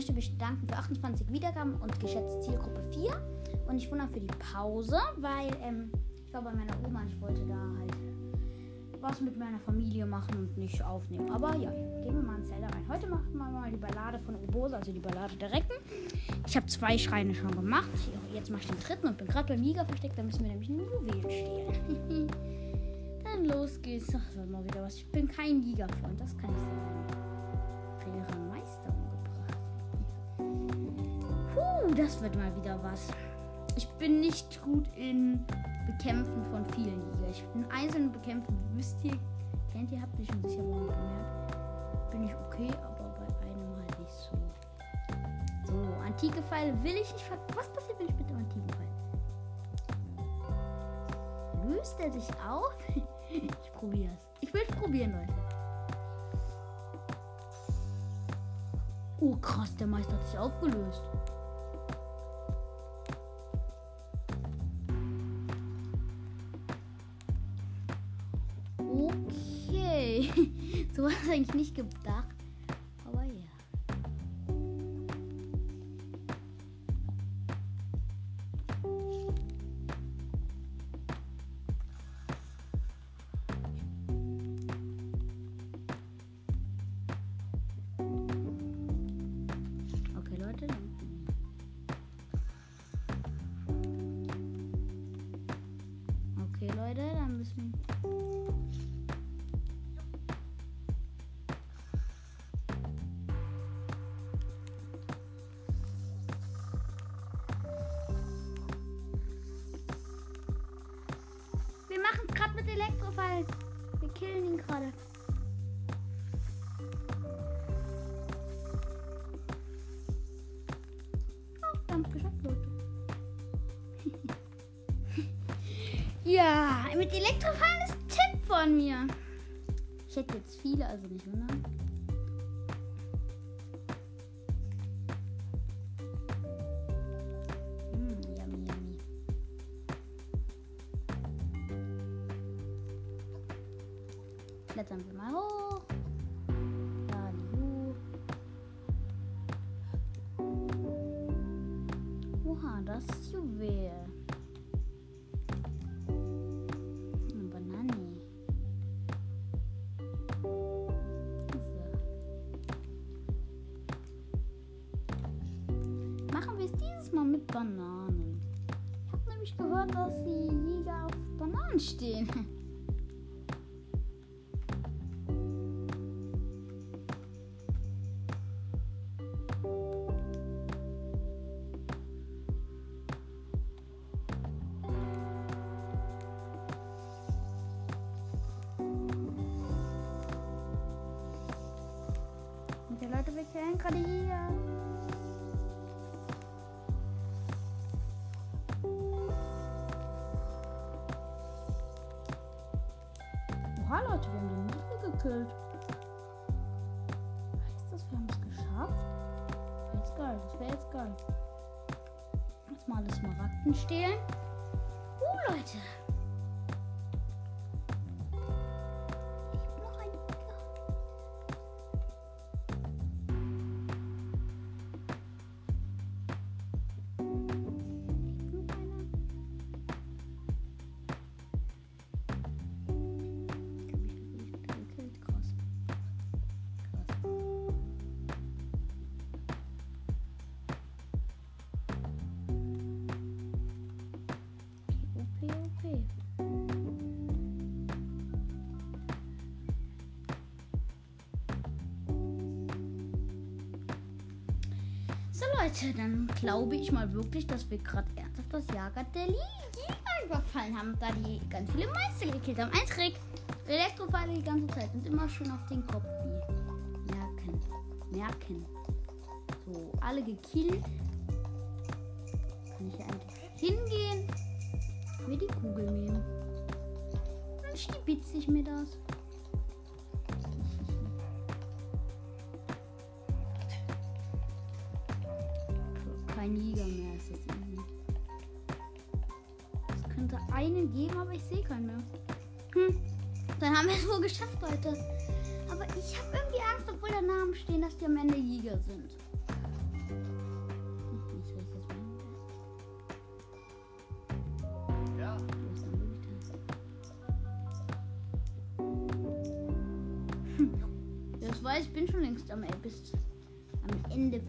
möchte mich bedanken für 28 Wiedergaben und geschätzte Zielgruppe 4. Und ich wundere für die Pause, weil ähm, ich war bei meiner Oma und ich wollte da halt was mit meiner Familie machen und nicht aufnehmen. Aber ja, gehen wir mal ins Zelda rein. Heute machen wir mal die Ballade von Obose, also die Ballade der Recken. Ich habe zwei Schreine schon gemacht. Jetzt mache ich den dritten und bin gerade beim Liga versteckt. Da müssen wir nämlich einen Juwel stehlen. Dann los geht's. Ach, mal wieder was. Ich bin kein Liga-Freund, das kann ich sagen. Puh, das wird mal wieder was. Ich bin nicht gut in Bekämpfen von vielen Liga. Ich bin einzeln bekämpfen. Wisst ihr, kennt ihr, habt ihr schon sicher mal gemerkt. Bin ich okay, aber bei einem halt nicht so. So, antike Pfeile will ich nicht Was passiert, wenn ich mit dem antiken Pfeil? Löst er sich auf? ich probiere es. Ich will es probieren, Leute. Oh krass, der Meister hat sich aufgelöst. So war es eigentlich nicht gedacht. Killen ihn gerade. Oh, wir haben es geschafft, Leute. ja, mit Elektrofall ist Tipp von mir. Ich hätte jetzt viele, also nicht wundern. Klettern wir mal hoch. Lalihu. Oha, das ist Juwel. Hm, Banane. So. Machen wir es dieses Mal mit Bananen. Ich habe nämlich gehört, dass die Jäger auf Bananen stehen. Wir killen gerade hier. Oha, Leute, wir haben den Niedel gekillt. Heißt das, wir haben es geschafft? Das wäre jetzt geil, das wäre jetzt geil. Jetzt mal alle Smaragden stehlen. So Leute, dann glaube ich mal wirklich, dass wir gerade ernsthaft das Jager der Liga überfallen haben, da die ganz viele Meister gekillt haben. Ein Trick. Elektrofall die ganze Zeit und immer schön auf den Kopf merken. Merken. So, alle gekillt. Kann ich hier eigentlich hingehen? Mir die Kugel nehmen. Dann stibitze ich mir das. kein Jäger mehr. Ist jetzt easy. Es könnte einen geben, aber ich sehe keinen mehr. Hm. Dann haben wir es wohl geschafft, Leute. Aber ich habe irgendwie Angst, obwohl der Namen stehen, dass die am Ende Jäger sind. Hm. ich bin schon längst am, bis am Ende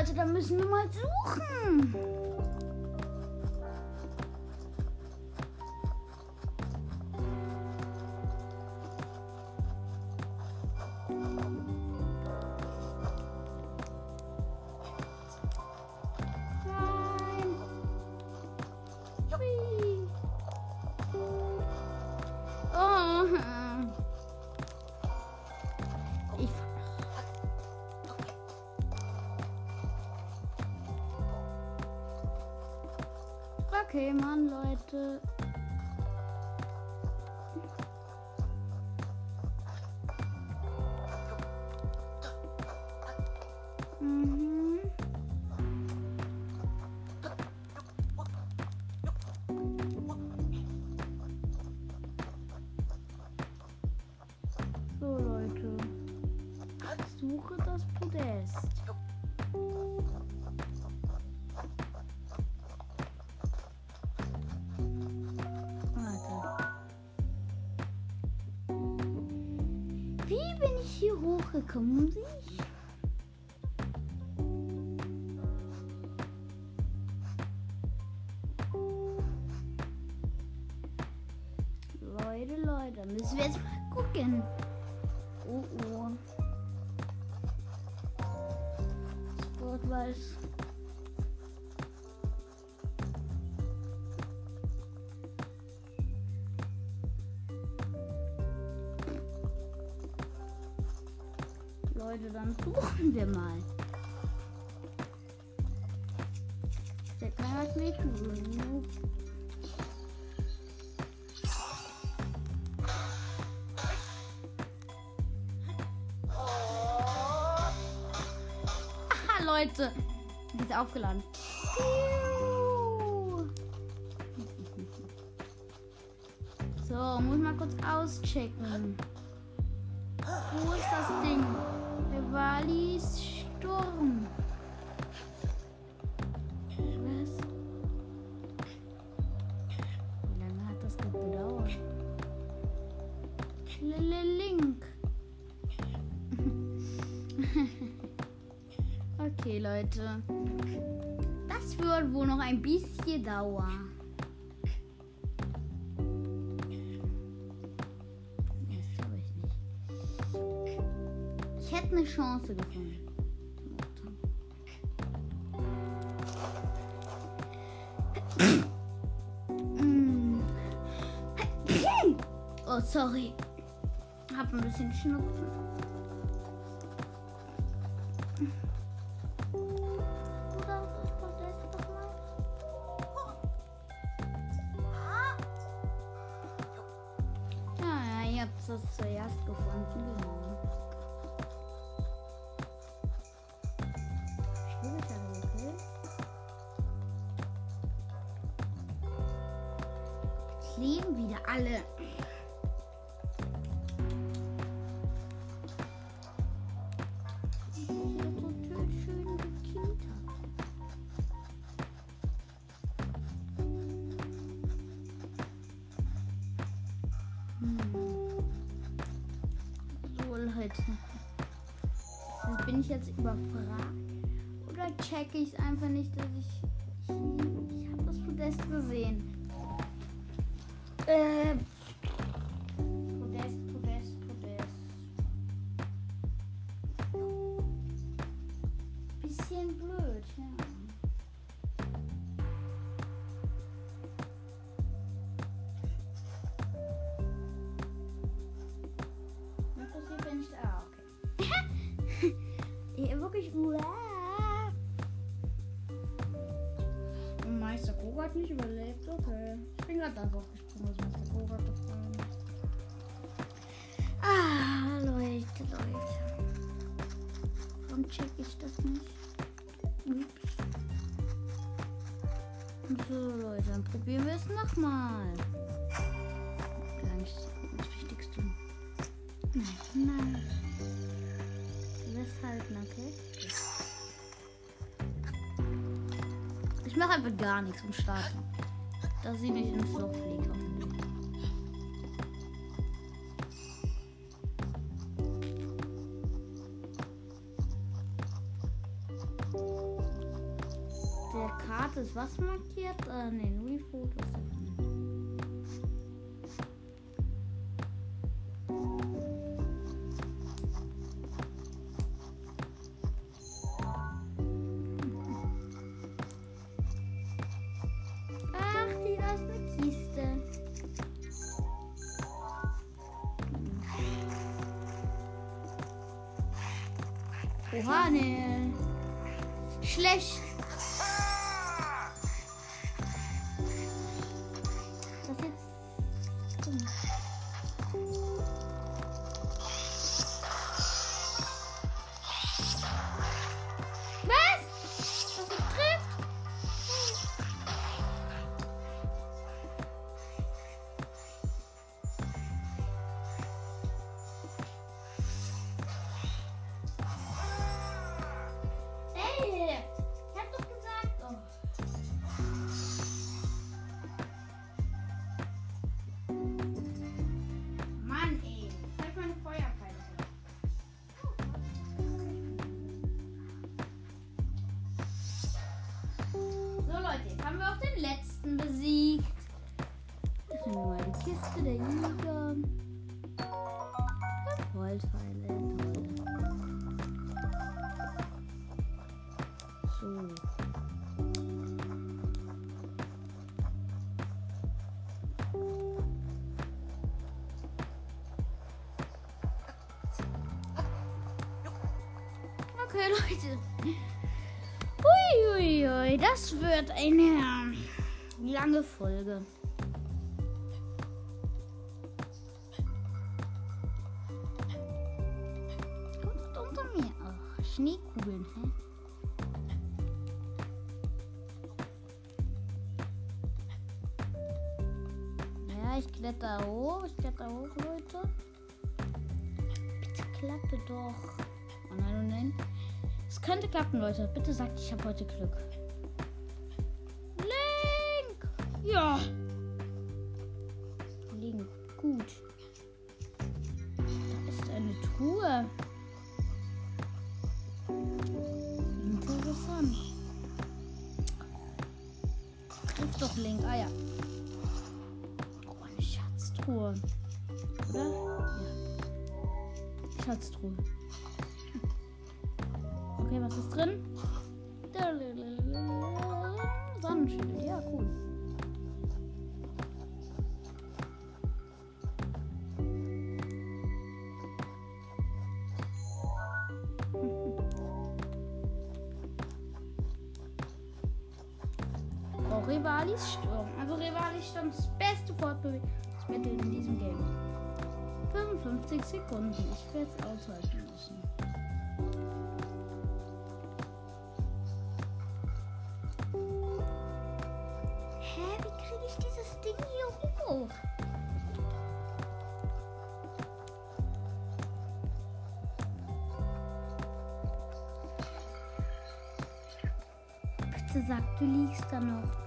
Leute, da müssen wir mal suchen. Suche das Podest. Warte. Wie bin ich hier hochgekommen? Wie? Leute, dann suchen wir mal. Der kann was nicht tun. Aha, Leute. Die ist aufgeladen. So, muss mal kurz auschecken. Wo ist das Ding? Der Walis Sturm. Was? Wie lange hat das gedauert? Lille Link. Okay, Leute. Das wird wohl noch ein bisschen dauern. Hätte eine Chance gefunden. Mm. Oh, sorry. Hab ein bisschen Schnupfen. Leben wieder alle. Und Meister Koga hat nicht überlebt. Okay. Ich bin gerade einfach gesprungen, als Meister Koga gefallen. Ah, Leute, Leute. Warum check ich das nicht? Ups. So, Leute, dann probieren wir es nochmal. Gar nichts und starte. Dass sie nicht ins Loch fliegt. Der Karte ist was markiert? Äh, ne, nur die Fotos Okay, Leute. Uiuiui, das wird eine lange Folge. Kommt unter mir. Ach, Schneekugeln, hä? Ja, ich kletter hoch. Ich kletter hoch, Leute. Bitte klappe doch. Es könnte klappen, Leute. Bitte sagt, ich habe heute Glück. Link! Ja. Link, gut. Da ist eine Truhe. Interessant. Triff doch Link. Ah ja. Oh, eine Schatztruhe. Oder? Ja. Schatztruhe. Ist drin? Sonnenschild, ja, cool. Oh, Rivalis Sturm. Also Rivalis Sturm ist das beste Fortbewegungsmittel in diesem Game. 55 Sekunden. Ich werde es aushalten müssen. Hoch? Bitte sag, du liegst da noch.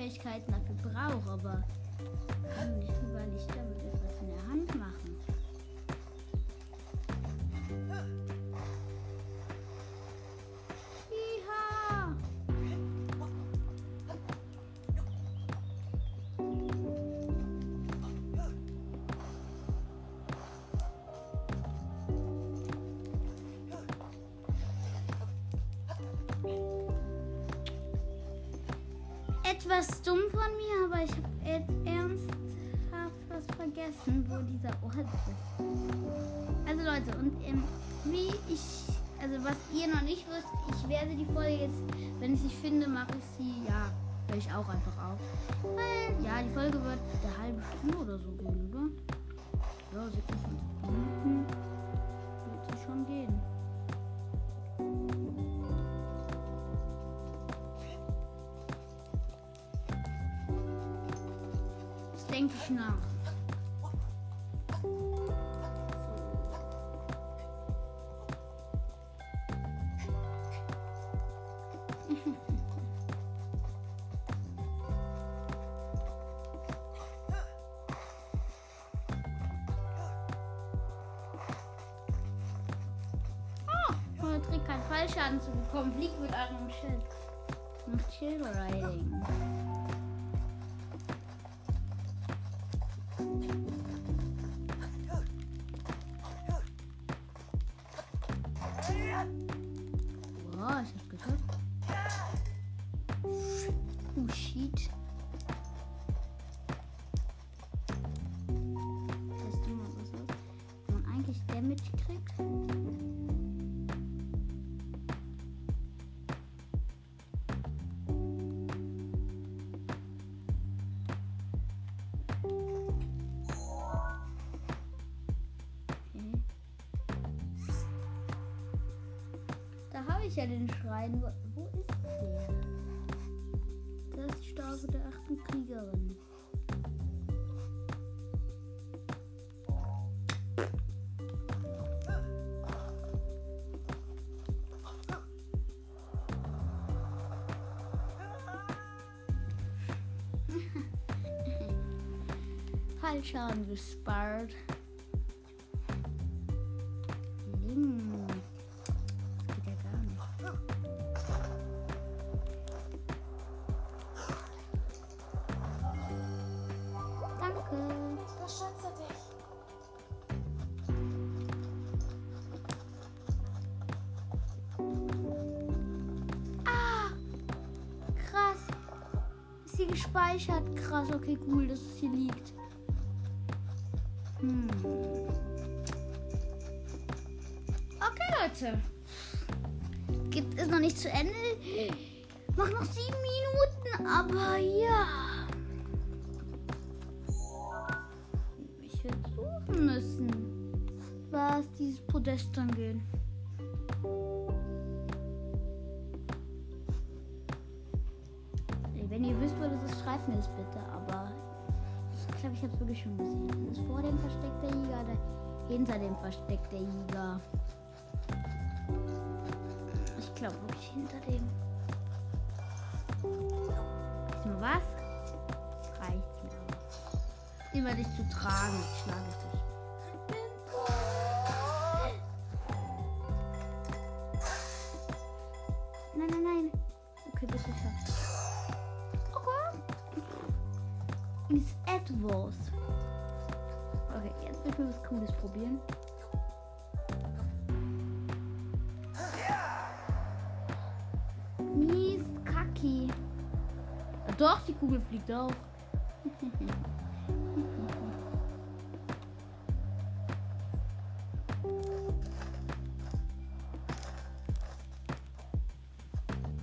Fähigkeiten dafür brauche, aber kann nicht überall nicht damit etwas in der Hand machen. Vergessen, wo dieser Ort ist. Also Leute, und ähm, wie ich, also was ihr noch nicht wisst, ich werde die Folge jetzt, wenn ich sie finde, mache ich sie, ja, höre ich auch einfach auf. Weil, ja, die Folge wird eine halbe Stunde oder so gehen, oder? Ja, 26 Fallschaden zu bekommen. Fliegt mit einem Schild. Macht Shield Riding. Boah, ich ja den Schrein. Wo, ist der? Das ist die Staube der achten Kriegerin. Fallschaden gespart. Okay, cool, dass es hier liegt. Hm. Okay, Leute. Gibt es noch nicht zu Ende. Mach noch sieben Minuten, aber ja. Ich werde suchen müssen, was dieses Podest angeht. Wenn ihr wisst, wo das ist, schreibt mir das bitte. Aber ich glaube, ich habe es wirklich schon gesehen. Das ist vor dem Versteck der Jäger oder hinter dem Versteck der Jäger? Ich glaube wirklich hinter dem. Du mal was? Reicht mir. Immer dich zu tragen, schlage Okay, jetzt ich mal was Cooles probieren. Mies Kaki. Doch, die Kugel fliegt auch.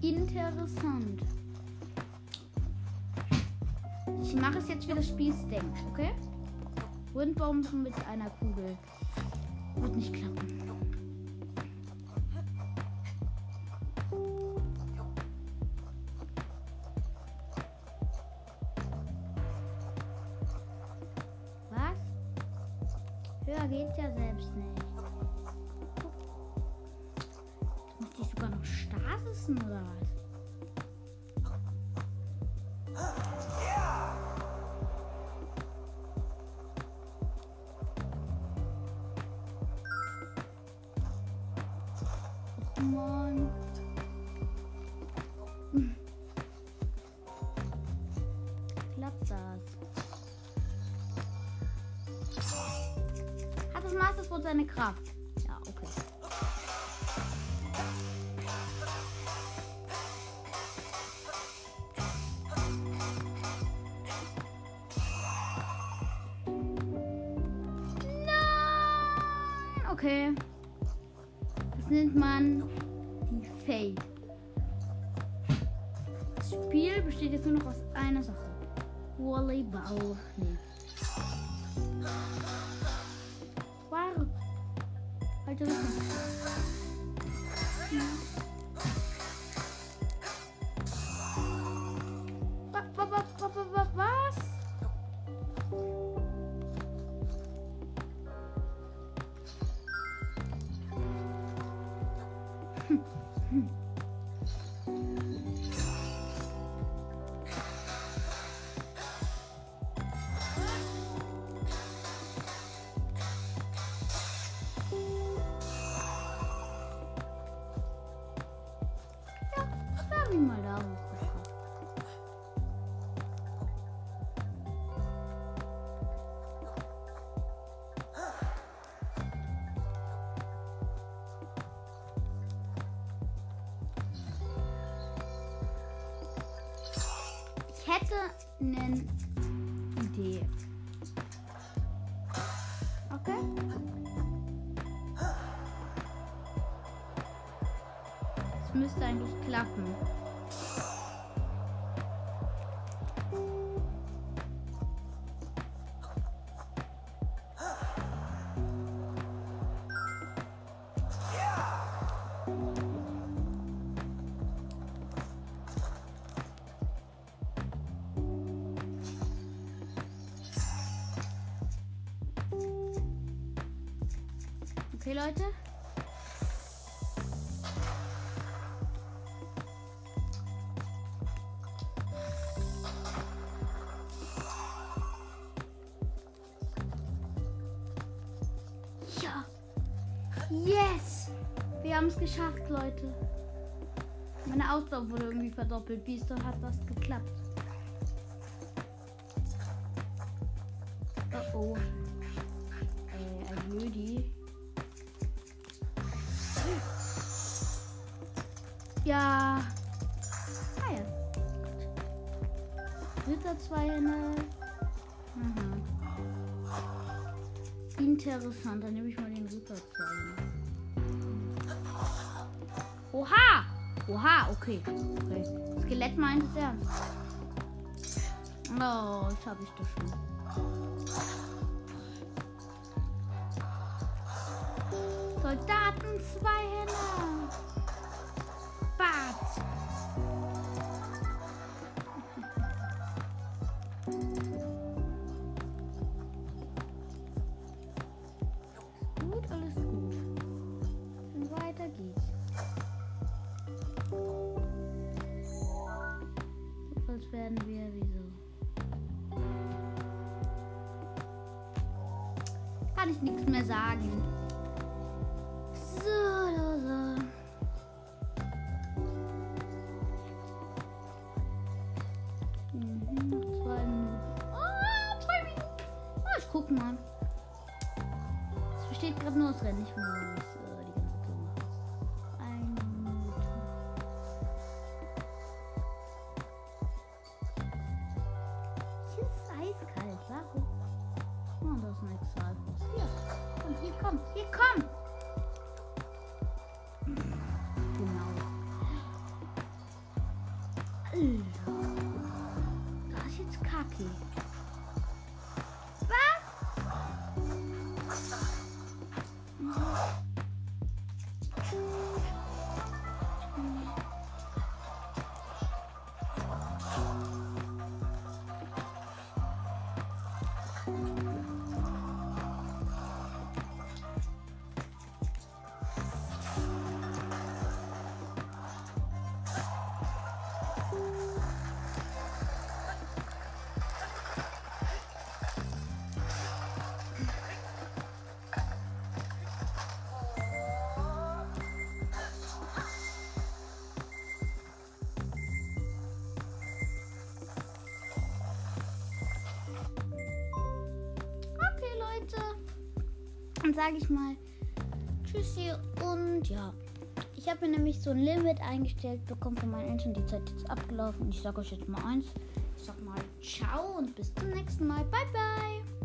Interessant. Ich mache es jetzt wie das denkt, okay? Windbomben mit einer Kugel. Wird nicht klappen. Was? Höher geht's ja selbst nicht. Muss ich sogar noch Stasisen oder was? Seine Kraft? Ja, okay. Nein! Okay. Das nennt man die Fate. Das Spiel besteht jetzt nur noch aus einer Sache. Volleyball. Nee. 这个很嗯 hätte eine Idee. Okay? Es müsste eigentlich klappen. Okay, Leute. Ja. Yes. Wir haben es geschafft, Leute. Meine Ausdauer wurde irgendwie verdoppelt. Wie ist hat das geklappt? Interessant, dann nehme ich mal den Hände. Oha! Oha, okay. okay. Skelett meint es ernst. Oh, das habe ich doch schon. Soldaten zwei Hände. Bart. Werden wir wieso? Kann ich nichts mehr sagen. So, so, so. Mhm, Minuten. Ah, ich guck mal. Es besteht gerade nur aus Rennen. Ich muss sage ich mal Tschüssi und ja. Ich habe mir nämlich so ein Limit eingestellt bekommen von meinen Eltern. Die Zeit ist abgelaufen. Ich sage euch jetzt mal eins. Ich sag mal ciao und bis zum nächsten Mal. Bye, bye.